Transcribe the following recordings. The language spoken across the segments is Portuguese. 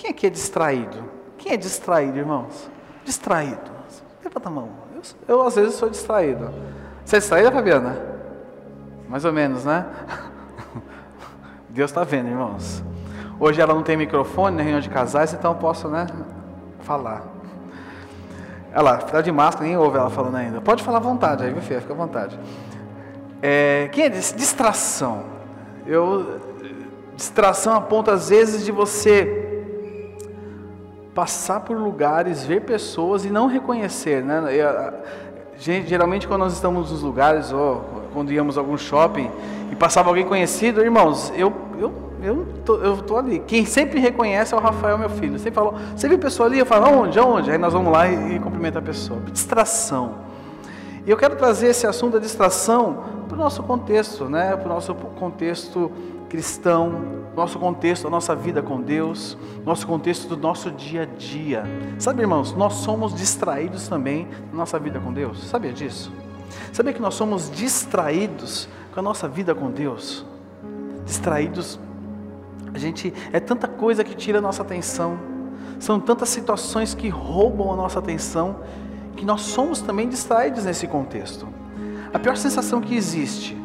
Quem aqui é distraído? Quem é distraído, irmãos? Distraído. Levanta a mão. Eu, eu às vezes sou distraído. Você é distraída, Fabiana? Mais ou menos, né? Deus está vendo, irmãos. Hoje ela não tem microfone na reunião de casais, então eu posso, né, falar. Ela está de máscara, nem ouve ela falando ainda. Pode falar à vontade, aí, filha, fica à vontade. É, quem é distração? Eu, distração a ponto às vezes de você passar por lugares, ver pessoas e não reconhecer, né? geralmente quando nós estamos nos lugares ou quando íamos a algum shopping e passava alguém conhecido, irmãos, eu eu eu tô, eu tô ali. Quem sempre reconhece é o Rafael, meu filho. Você falou, você viu a pessoa ali? Eu falo, aonde? Aonde? Aí nós vamos lá e, e cumprimenta a pessoa. Distração. E eu quero trazer esse assunto da distração para o nosso contexto, né? Para o nosso contexto cristão, nosso contexto, a nossa vida com Deus, nosso contexto do nosso dia a dia. Sabe, irmãos, nós somos distraídos também na nossa vida com Deus. Sabia disso? Sabia que nós somos distraídos com a nossa vida com Deus? Distraídos, a gente é tanta coisa que tira a nossa atenção, são tantas situações que roubam a nossa atenção, que nós somos também distraídos nesse contexto. A pior sensação que existe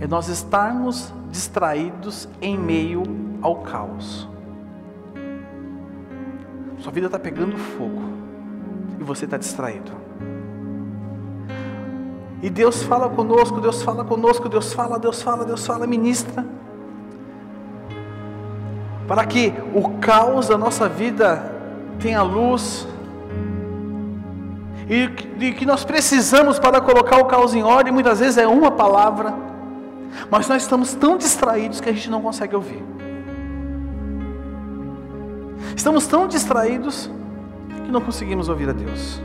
é nós estarmos distraídos em meio ao caos. Sua vida está pegando fogo e você está distraído. E Deus fala conosco, Deus fala conosco, Deus fala, Deus fala, Deus fala, ministra. Para que o caos da nossa vida tenha luz. E que nós precisamos para colocar o caos em ordem, muitas vezes é uma palavra mas nós estamos tão distraídos que a gente não consegue ouvir. Estamos tão distraídos que não conseguimos ouvir a Deus.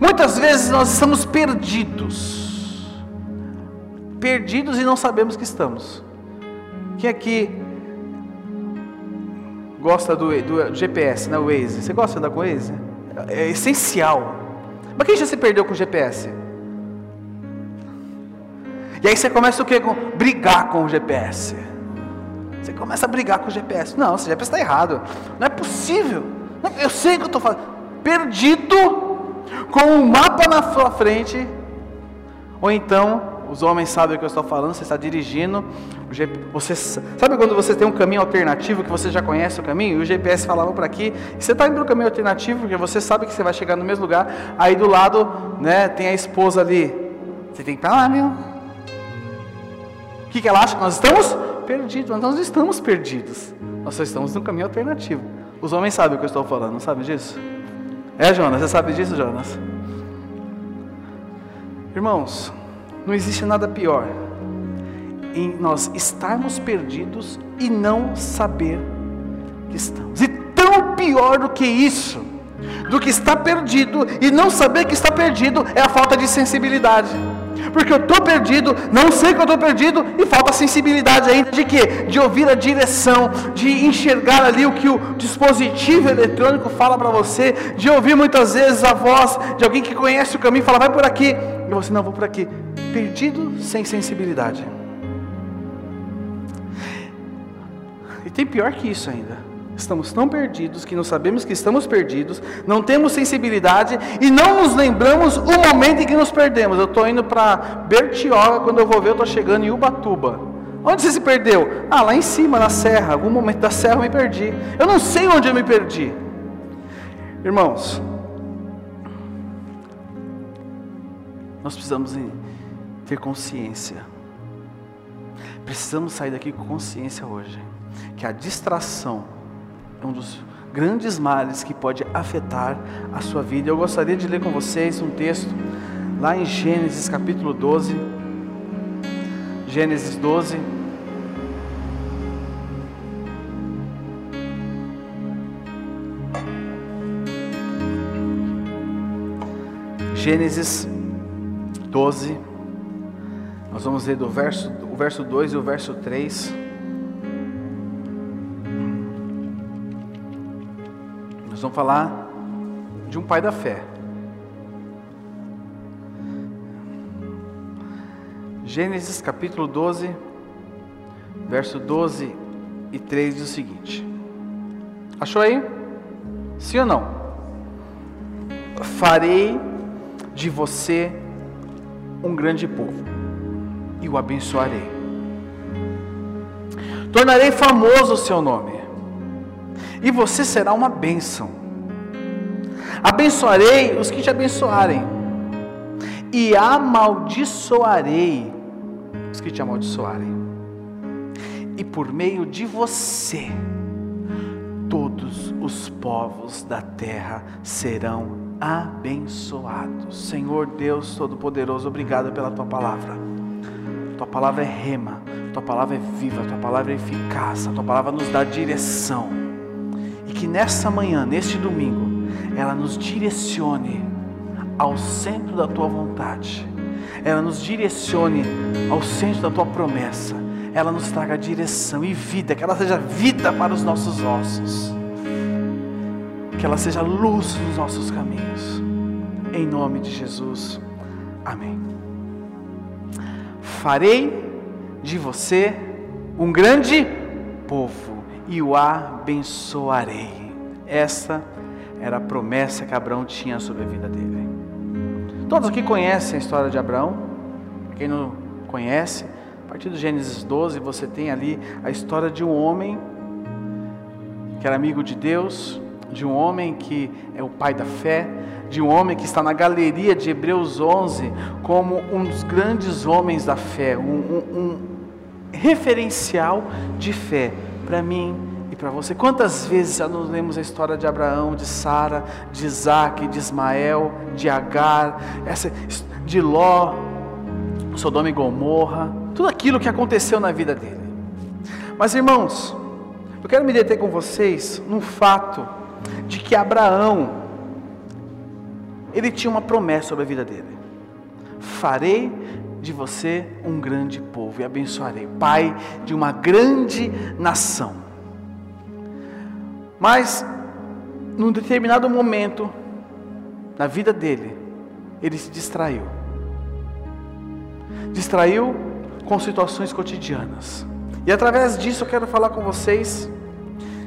Muitas vezes nós estamos perdidos. Perdidos e não sabemos que estamos. Quem aqui gosta do, do GPS, né, o Waze? Você gosta de andar com o Waze? É essencial. Mas quem já se perdeu com o GPS? E aí você começa o quê? Brigar com o GPS. Você começa a brigar com o GPS. Não, o GPS está errado. Não é possível. Eu sei o que eu estou falando. Perdido, com um mapa na sua frente. Ou então, os homens sabem o que eu estou falando, você está dirigindo. Você, sabe quando você tem um caminho alternativo que você já conhece o caminho? E o GPS falava para aqui. Você está indo no caminho alternativo porque você sabe que você vai chegar no mesmo lugar. Aí do lado, né, tem a esposa ali. Você tem que estar lá, meu. O que, que ela acha? Nós estamos perdidos, nós não estamos perdidos. Nós só estamos no caminho alternativo. Os homens sabem o que eu estou falando, não sabem disso? É, Jonas? Você sabe disso, Jonas? Irmãos, não existe nada pior em nós estarmos perdidos e não saber que estamos. E tão pior do que isso, do que estar perdido e não saber que está perdido, é a falta de sensibilidade porque eu estou perdido, não sei que eu estou perdido, e falta sensibilidade ainda de quê? De ouvir a direção, de enxergar ali o que o dispositivo eletrônico fala para você, de ouvir muitas vezes a voz de alguém que conhece o caminho, fala, vai por aqui, e você não vou por aqui, perdido sem sensibilidade. E tem pior que isso ainda. Estamos tão perdidos que não sabemos que estamos perdidos, não temos sensibilidade e não nos lembramos o momento em que nos perdemos. Eu estou indo para Bertioga, quando eu vou ver, eu estou chegando em Ubatuba. Onde você se perdeu? Ah, lá em cima, na serra. Algum momento da serra eu me perdi. Eu não sei onde eu me perdi. Irmãos, nós precisamos ter consciência. Precisamos sair daqui com consciência hoje. Que a distração é um dos grandes males que pode afetar a sua vida. Eu gostaria de ler com vocês um texto lá em Gênesis capítulo 12. Gênesis 12. Gênesis 12. Nós vamos ler do verso, o verso 2 e o verso 3. Nós vamos falar de um pai da fé. Gênesis capítulo 12, verso 12 e 3 diz o seguinte: Achou aí? Sim ou não? Farei de você um grande povo e o abençoarei. Tornarei famoso o seu nome e você será uma bênção. Abençoarei os que te abençoarem e amaldiçoarei os que te amaldiçoarem. E por meio de você, todos os povos da terra serão abençoados. Senhor Deus Todo-Poderoso, obrigado pela tua palavra. Tua palavra é rema, tua palavra é viva, tua palavra é eficaz, tua palavra nos dá direção. Que nessa manhã, neste domingo, ela nos direcione ao centro da tua vontade. Ela nos direcione ao centro da tua promessa. Ela nos traga direção e vida, que ela seja vida para os nossos ossos. Que ela seja luz nos nossos caminhos. Em nome de Jesus. Amém. Farei de você um grande povo e o abençoarei. Essa era a promessa que Abraão tinha sobre a vida dele. Todos aqui conhecem a história de Abraão. Quem não conhece, a partir do Gênesis 12 você tem ali a história de um homem que era amigo de Deus, de um homem que é o pai da fé, de um homem que está na galeria de Hebreus 11 como um dos grandes homens da fé, um, um, um referencial de fé para mim e para você. Quantas vezes já nos lemos a história de Abraão, de Sara, de Isaac, de Ismael, de Agar, essa, de Ló, Sodoma e Gomorra, tudo aquilo que aconteceu na vida dele. Mas irmãos, eu quero me deter com vocês num fato de que Abraão, ele tinha uma promessa sobre a vida dele: farei de você um grande povo e abençoarei, pai de uma grande nação. Mas, num determinado momento na vida dele, ele se distraiu. Distraiu com situações cotidianas. E através disso eu quero falar com vocês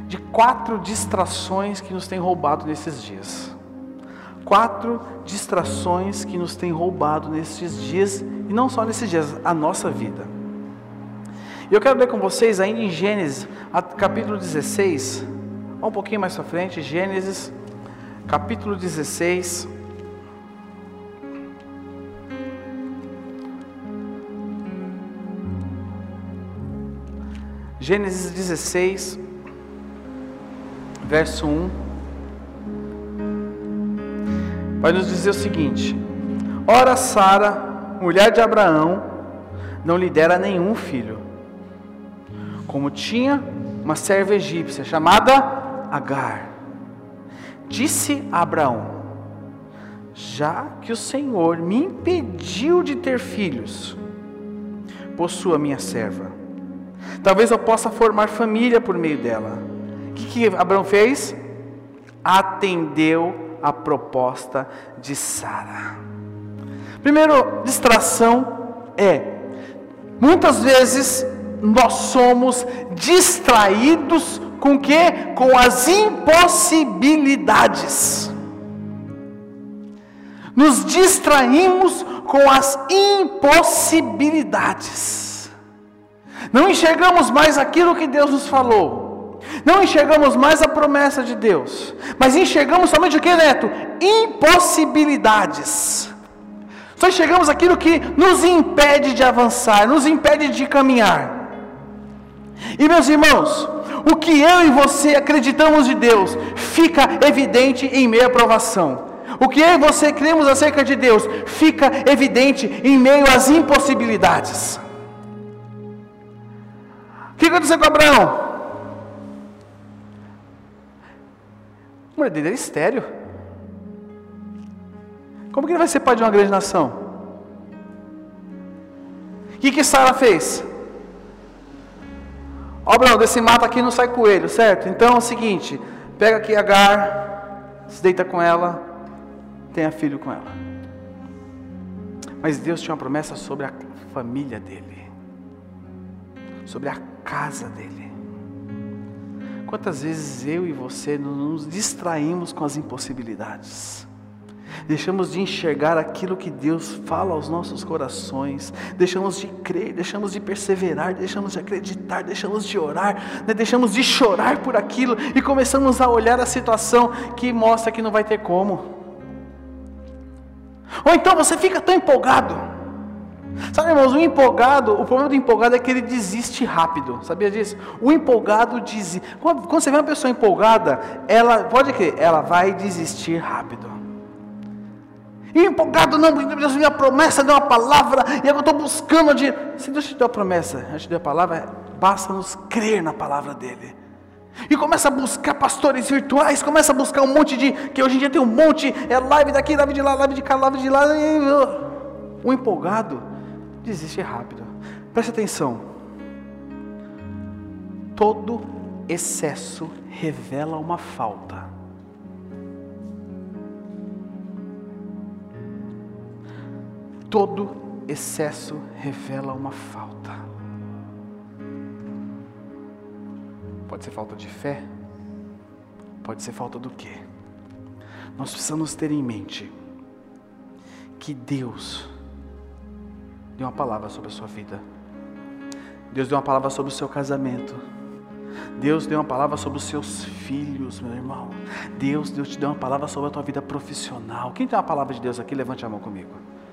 de quatro distrações que nos têm roubado nesses dias. Quatro distrações que nos têm roubado nesses dias, e não só nesses dias, a nossa vida. E eu quero ler com vocês ainda em Gênesis, capítulo 16, um pouquinho mais para frente, Gênesis, capítulo 16. Gênesis 16, verso 1, vai nos dizer o seguinte: Ora, Sara, mulher de Abraão, não lhe dera nenhum filho, como tinha uma serva egípcia chamada Agar. Disse a Abraão: Já que o Senhor me impediu de ter filhos, possua minha serva. Talvez eu possa formar família por meio dela. O que, que Abraão fez? Atendeu a proposta de Sara. Primeiro, distração é, muitas vezes nós somos distraídos com que? Com as impossibilidades. Nos distraímos com as impossibilidades. Não enxergamos mais aquilo que Deus nos falou. Não enxergamos mais a promessa de Deus. Mas enxergamos somente o que, Neto? Impossibilidades. Só enxergamos aquilo que nos impede de avançar, nos impede de caminhar. E meus irmãos, o que eu e você acreditamos de Deus fica evidente em meio à provação. O que eu e você cremos acerca de Deus fica evidente em meio às impossibilidades. O que aconteceu com Abraão? A mulher dele era estéreo. Como que ele vai ser pai de uma grande nação? O que, que Sara fez? Ó, Bruno, desse mato aqui não sai coelho, certo? Então é o seguinte: pega aqui Agar, se deita com ela, tenha filho com ela. Mas Deus tinha uma promessa sobre a família dele, sobre a casa dele. Quantas vezes eu e você nos distraímos com as impossibilidades? deixamos de enxergar aquilo que Deus fala aos nossos corações, deixamos de crer, deixamos de perseverar, deixamos de acreditar, deixamos de orar, né? deixamos de chorar por aquilo e começamos a olhar a situação que mostra que não vai ter como. Ou então você fica tão empolgado. Sabe, irmãos, o empolgado, o problema do empolgado é que ele desiste rápido. Sabia disso? O empolgado desiste. Quando, você vê uma pessoa empolgada, ela, pode crer, ela vai desistir rápido. E empolgado, não, Deus me deu a promessa, deu uma palavra, e agora eu estou buscando de. Se Deus te deu a promessa, a te deu a palavra, basta nos crer na palavra dEle. E começa a buscar pastores virtuais, começa a buscar um monte de. Que hoje em dia tem um monte, é live daqui, live de lá, live de cá, live de lá. O empolgado desiste rápido. Preste atenção. Todo excesso revela uma falta. Todo excesso revela uma falta. Pode ser falta de fé, pode ser falta do quê? Nós precisamos ter em mente que Deus deu uma palavra sobre a sua vida. Deus deu uma palavra sobre o seu casamento. Deus deu uma palavra sobre os seus filhos, meu irmão. Deus, Deus te deu uma palavra sobre a tua vida profissional. Quem tem uma palavra de Deus aqui, levante a mão comigo.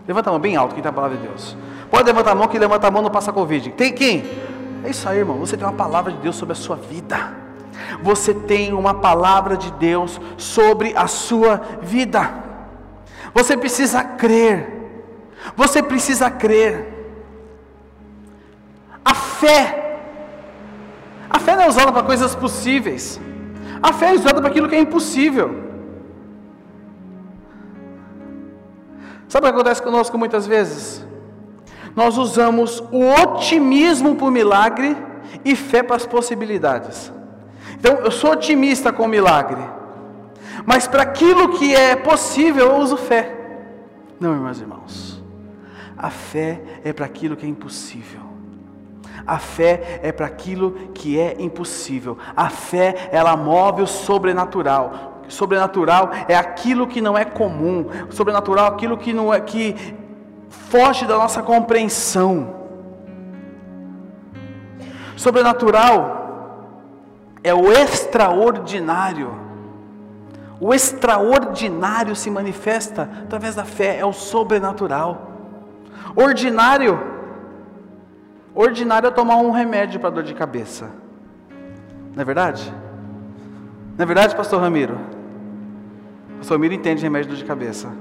Levanta a mão bem alto, quem tem a palavra de Deus. Pode levantar a mão, quem levanta a mão não passa Covid. Tem quem? É isso aí, irmão. Você tem uma palavra de Deus sobre a sua vida. Você tem uma palavra de Deus sobre a sua vida. Você precisa crer. Você precisa crer. A fé. A fé não é usada para coisas possíveis. A fé é usada para aquilo que é impossível. Sabe o que acontece conosco muitas vezes? Nós usamos o otimismo para o milagre e fé para as possibilidades. Então, eu sou otimista com o milagre, mas para aquilo que é possível eu uso fé. Não, meus irmãos, a fé é para aquilo que é impossível. A fé é para aquilo que é impossível. A fé, ela move o sobrenatural sobrenatural é aquilo que não é comum, sobrenatural é aquilo que não é que foge da nossa compreensão. Sobrenatural é o extraordinário. O extraordinário se manifesta através da fé, é o sobrenatural. Ordinário, ordinário é tomar um remédio para dor de cabeça. Não é verdade? Não é verdade, pastor Ramiro? A família entende remédio de cabeça.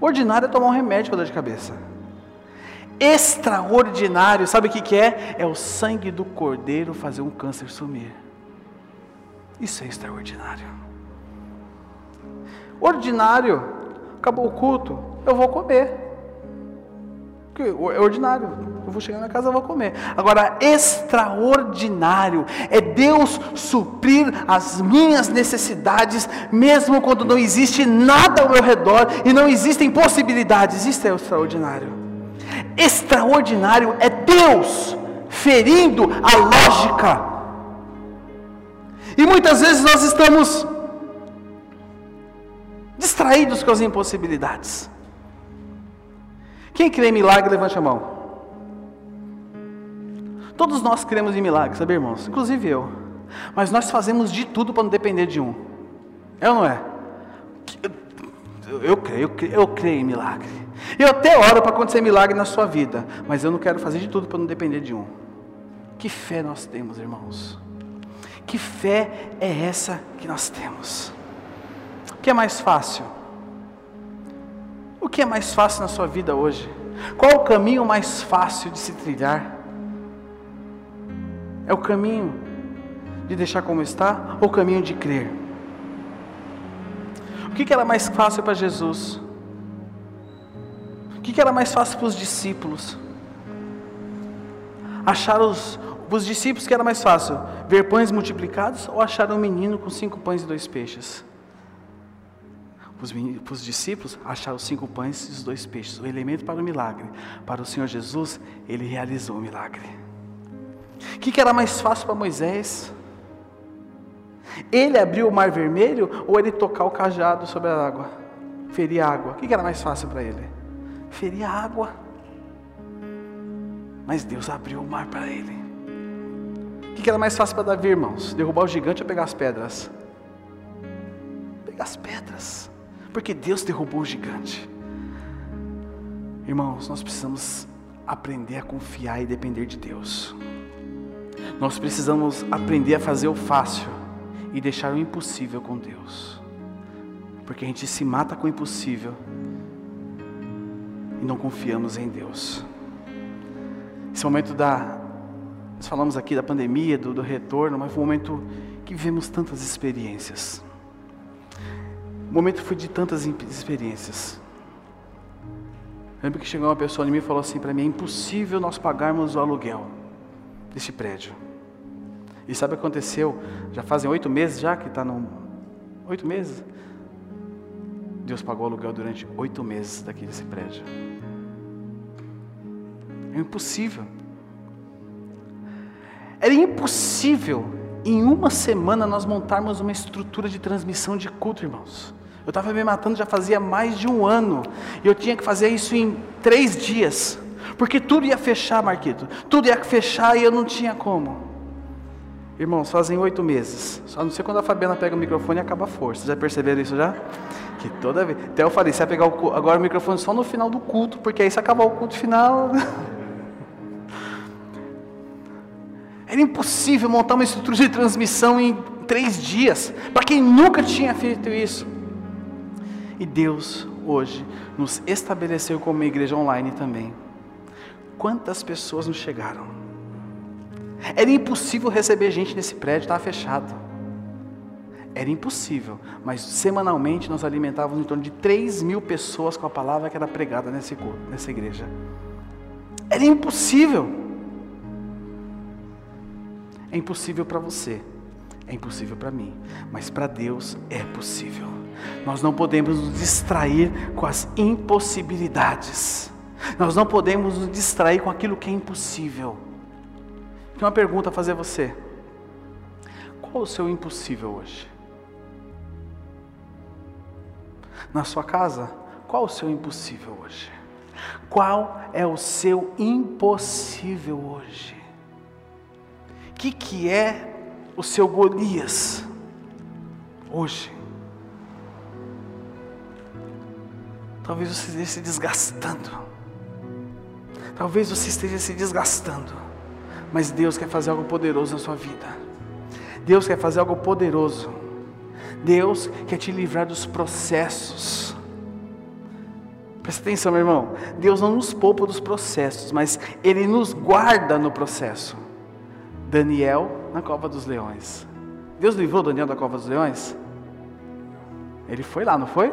O ordinário é tomar um remédio para dor de cabeça. Extraordinário, sabe o que, que é? É o sangue do cordeiro fazer um câncer sumir. Isso é extraordinário. Ordinário, acabou o culto, eu vou comer é ordinário. Eu vou chegar na casa, e vou comer. Agora, extraordinário é Deus suprir as minhas necessidades, mesmo quando não existe nada ao meu redor e não existem possibilidades. Isso é extraordinário. Extraordinário é Deus ferindo a lógica. E muitas vezes nós estamos distraídos com as impossibilidades. Quem crê em milagre, levante a mão. Todos nós cremos em milagres, sabe, irmãos? Inclusive eu. Mas nós fazemos de tudo para não depender de um. É ou não é? Eu creio, eu creio, eu creio em milagre. Eu até oro para acontecer milagre na sua vida, mas eu não quero fazer de tudo para não depender de um. Que fé nós temos, irmãos? Que fé é essa que nós temos? O que é mais fácil? O que é mais fácil na sua vida hoje? Qual o caminho mais fácil de se trilhar? É o caminho de deixar como está ou o caminho de crer? O que era mais fácil para Jesus? O que, era mais fácil para os discípulos? Achar os, os discípulos que era mais fácil? Ver pães multiplicados ou achar um menino com cinco pães e dois peixes? Para os discípulos, achar os cinco pães e os dois peixes, o elemento para o milagre. Para o Senhor Jesus, ele realizou o milagre. O que, que era mais fácil para Moisés? Ele abriu o mar vermelho ou ele tocar o cajado sobre a água? Ferir a água. O que, que era mais fácil para ele? Ferir a água. Mas Deus abriu o mar para ele. O que, que era mais fácil para Davi, irmãos? Derrubar o gigante ou pegar as pedras? Pegar as pedras. Porque Deus derrubou o gigante. Irmãos, nós precisamos aprender a confiar e depender de Deus. Nós precisamos aprender a fazer o fácil e deixar o impossível com Deus. Porque a gente se mata com o impossível e não confiamos em Deus. Esse momento da. Nós falamos aqui da pandemia, do, do retorno, mas foi um momento que vivemos tantas experiências. O momento foi de tantas experiências. lembro que chegou uma pessoa em mim e falou assim para mim: é impossível nós pagarmos o aluguel desse prédio. E sabe o que aconteceu? Já fazem oito meses já que está no. Oito meses? Deus pagou o aluguel durante oito meses daqui desse prédio. É impossível. Era impossível em uma semana nós montarmos uma estrutura de transmissão de culto, irmãos. Eu estava me matando já fazia mais de um ano. E eu tinha que fazer isso em três dias. Porque tudo ia fechar, Marquito. Tudo ia fechar e eu não tinha como. Irmãos, fazem oito meses. Só não sei quando a Fabiana pega o microfone e acaba a força. Já perceberam isso já? Que toda vez. Até eu falei, você vai pegar o, agora o microfone só no final do culto, porque aí se acabar o culto final. Era impossível montar uma estrutura de transmissão em três dias, para quem nunca tinha feito isso. E Deus hoje nos estabeleceu como uma igreja online também. Quantas pessoas nos chegaram? Era impossível receber gente nesse prédio, estava fechado. Era impossível, mas semanalmente nós alimentávamos em torno de 3 mil pessoas com a palavra que era pregada nesse, nessa igreja. Era impossível. É impossível para você, é impossível para mim, mas para Deus é possível. Nós não podemos nos distrair com as impossibilidades, nós não podemos nos distrair com aquilo que é impossível. Tenho uma pergunta a fazer a você. Qual o seu impossível hoje? Na sua casa, qual o seu impossível hoje? Qual é o seu impossível hoje? Que, que é o seu Golias hoje? Talvez você esteja se desgastando. Talvez você esteja se desgastando. Mas Deus quer fazer algo poderoso na sua vida. Deus quer fazer algo poderoso. Deus quer te livrar dos processos. Presta atenção, meu irmão. Deus não nos poupa dos processos, mas Ele nos guarda no processo. Daniel na cova dos leões. Deus livrou Daniel da cova dos leões? Ele foi lá, não foi?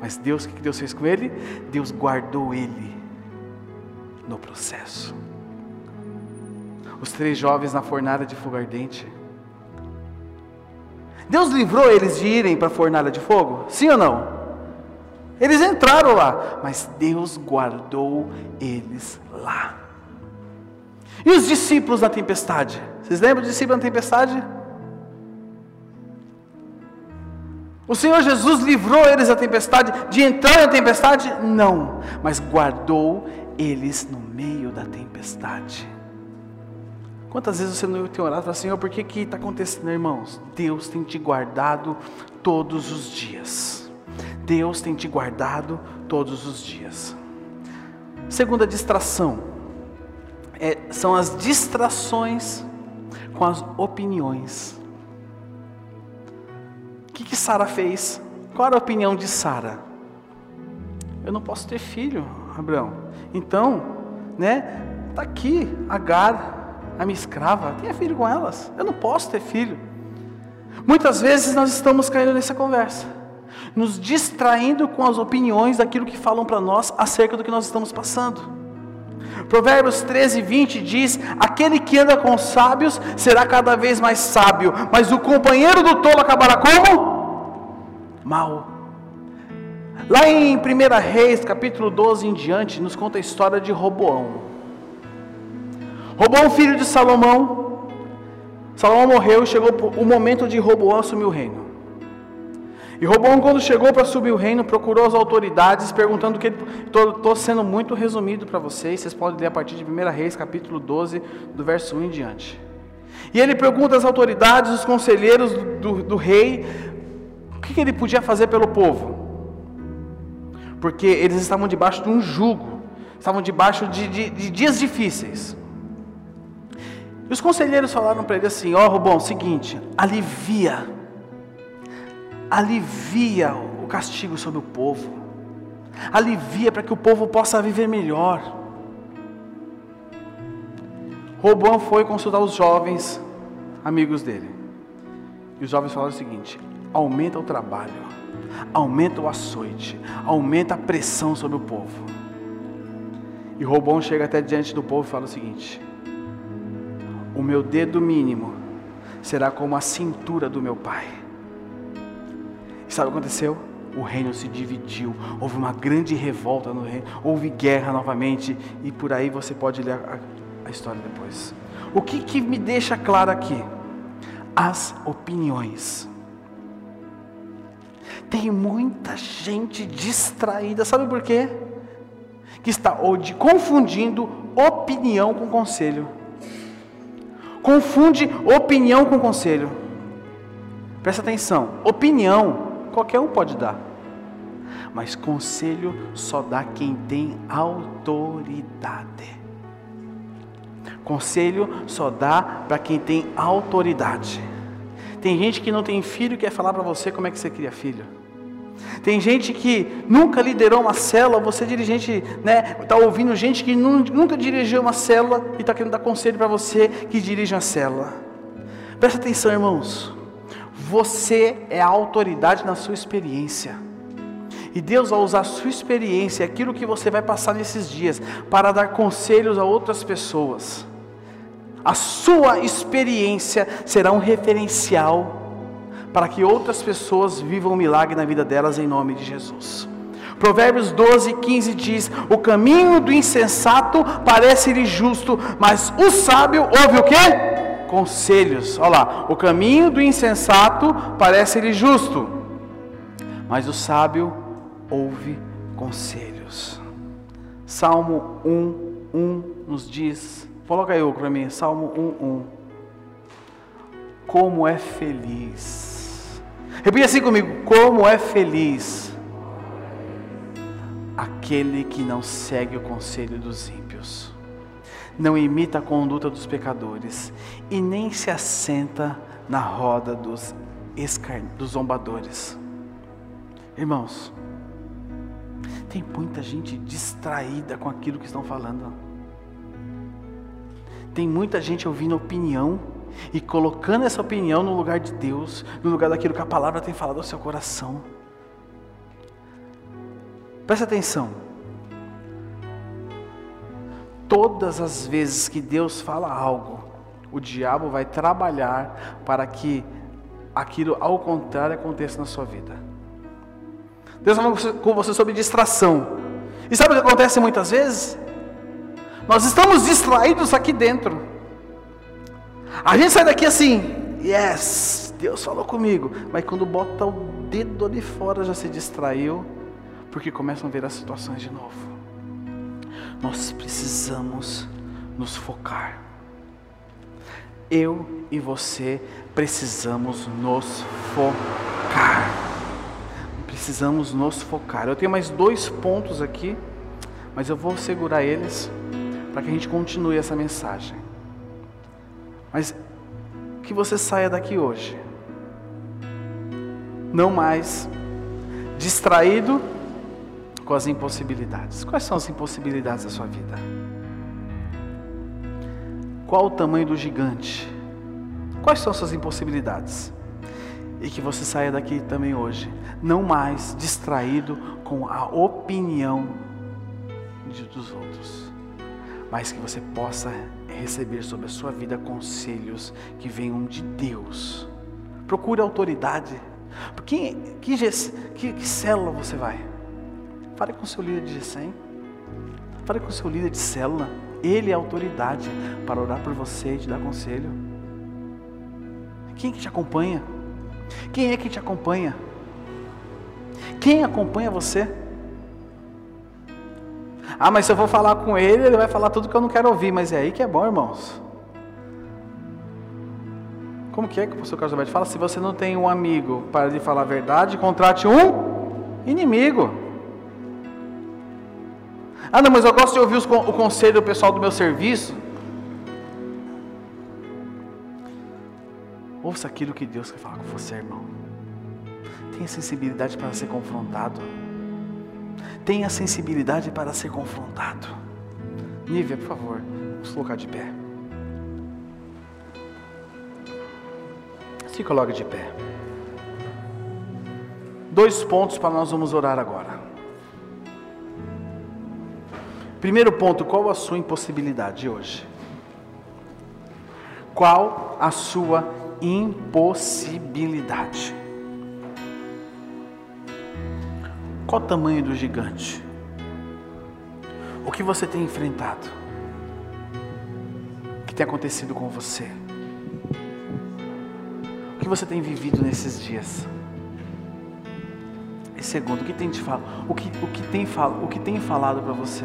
Mas Deus, o que Deus fez com ele? Deus guardou ele no processo os três jovens na fornalha de fogo ardente. Deus livrou eles de irem para a fornalha de fogo? Sim ou não? Eles entraram lá, mas Deus guardou eles lá. E os discípulos na tempestade? Vocês lembram dos discípulos na tempestade? O Senhor Jesus livrou eles da tempestade, de entrar na tempestade? Não, mas guardou eles no meio da tempestade. Quantas vezes você não tem orado e falado, Senhor, por que está acontecendo, irmãos? Deus tem te guardado todos os dias. Deus tem te guardado todos os dias. Segunda distração é, são as distrações com as opiniões. O que que Sara fez? Qual era a opinião de Sara? Eu não posso ter filho, Abraão. Então, né? Tá aqui Agar, a minha escrava, tenha filho com elas. Eu não posso ter filho. Muitas vezes nós estamos caindo nessa conversa. nos distraindo com as opiniões daquilo que falam para nós acerca do que nós estamos passando. Provérbios 13, 20 diz: Aquele que anda com os sábios será cada vez mais sábio, mas o companheiro do tolo acabará como? Mal. Lá em 1 Reis, capítulo 12 em diante, nos conta a história de Roboão. Roboão, filho de Salomão, Salomão morreu e chegou o momento de Roboão assumir o reino. E Roboão, quando chegou para subir o reino, procurou as autoridades, perguntando que estou sendo muito resumido para vocês, vocês podem ler a partir de 1 Reis, capítulo 12, do verso 1 em diante. E ele pergunta às autoridades, os conselheiros do, do, rei, o que, ele podia fazer pelo povo, porque eles estavam debaixo de um jugo, estavam debaixo de, de, de dias difíceis. E os conselheiros falaram para ele assim: Ó, oh, Robão, seguinte, alivia alivia o castigo sobre o povo, alivia para que o povo possa viver melhor. Robão foi consultar os jovens amigos dele, e os jovens falaram o seguinte: aumenta o trabalho, aumenta o açoite, aumenta a pressão sobre o povo. E Robão chega até diante do povo e fala o seguinte: o meu dedo mínimo será como a cintura do meu pai e sabe o que aconteceu? O reino se dividiu, houve uma grande revolta no reino, houve guerra novamente, e por aí você pode ler a, a história depois. O que, que me deixa claro aqui? As opiniões. Tem muita gente distraída, sabe por quê? Que está hoje confundindo opinião com conselho. Confunde opinião com conselho. Presta atenção, opinião Qualquer um pode dar. Mas conselho só dá quem tem autoridade. Conselho só dá para quem tem autoridade. Tem gente que não tem filho e quer falar para você como é que você cria filho. Tem gente que nunca liderou uma célula, você dirigente, né, está ouvindo gente que nunca dirigiu uma célula e está querendo dar conselho para você que dirige uma célula. Presta atenção, irmãos. Você é a autoridade na sua experiência. E Deus vai usar a sua experiência, aquilo que você vai passar nesses dias, para dar conselhos a outras pessoas. A sua experiência será um referencial para que outras pessoas vivam um milagre na vida delas em nome de Jesus. Provérbios 12, 15 diz: O caminho do insensato parece-lhe justo, mas o sábio ouve o que? Conselhos. Olha lá, o caminho do insensato parece-lhe justo, mas o sábio ouve conselhos. Salmo 1, 1 nos diz, coloca aí para mim, Salmo 1, 1. Como é feliz. Repita assim comigo: como é feliz aquele que não segue o conselho dos ímpios não imita a conduta dos pecadores e nem se assenta na roda dos, escar... dos zombadores. Irmãos, tem muita gente distraída com aquilo que estão falando. Tem muita gente ouvindo opinião e colocando essa opinião no lugar de Deus, no lugar daquilo que a palavra tem falado ao seu coração. Presta atenção todas as vezes que Deus fala algo, o diabo vai trabalhar para que aquilo ao contrário aconteça na sua vida. Deus fala com você sobre distração. E sabe o que acontece muitas vezes? Nós estamos distraídos aqui dentro. A gente sai daqui assim, yes, Deus falou comigo. Mas quando bota o dedo ali fora já se distraiu, porque começam a ver as situações de novo nós precisamos nos focar. Eu e você precisamos nos focar. Precisamos nos focar. Eu tenho mais dois pontos aqui, mas eu vou segurar eles para que a gente continue essa mensagem. Mas que você saia daqui hoje, não mais distraído com as impossibilidades. Quais são as impossibilidades da sua vida? Qual o tamanho do gigante? Quais são suas impossibilidades? E que você saia daqui também hoje, não mais distraído com a opinião de, dos outros, mas que você possa receber sobre a sua vida conselhos que venham de Deus. Procure autoridade. Que, que, que, que célula você vai? Fale com seu líder de GESEM. Fale com o seu líder de célula. Ele é autoridade para orar por você e te dar conselho. Quem que te acompanha? Quem é que te acompanha? Quem acompanha você? Ah, mas se eu vou falar com ele, ele vai falar tudo que eu não quero ouvir. Mas é aí que é bom, irmãos. Como que é que o pastor Carlos Alberto fala? Se você não tem um amigo para lhe falar a verdade, contrate um inimigo. Ah, não, mas eu gosto de ouvir os, o conselho do pessoal do meu serviço. Ouça aquilo que Deus quer falar com você, irmão. Tenha sensibilidade para ser confrontado. Tenha sensibilidade para ser confrontado. Nívia, por favor, vamos colocar de pé. Se coloque de pé. Dois pontos para nós vamos orar agora. Primeiro ponto, qual a sua impossibilidade hoje? Qual a sua impossibilidade? Qual o tamanho do gigante? O que você tem enfrentado? O que tem acontecido com você? O que você tem vivido nesses dias? E segundo, o que tem te falado? O que, o que tem, o que tem falado para você?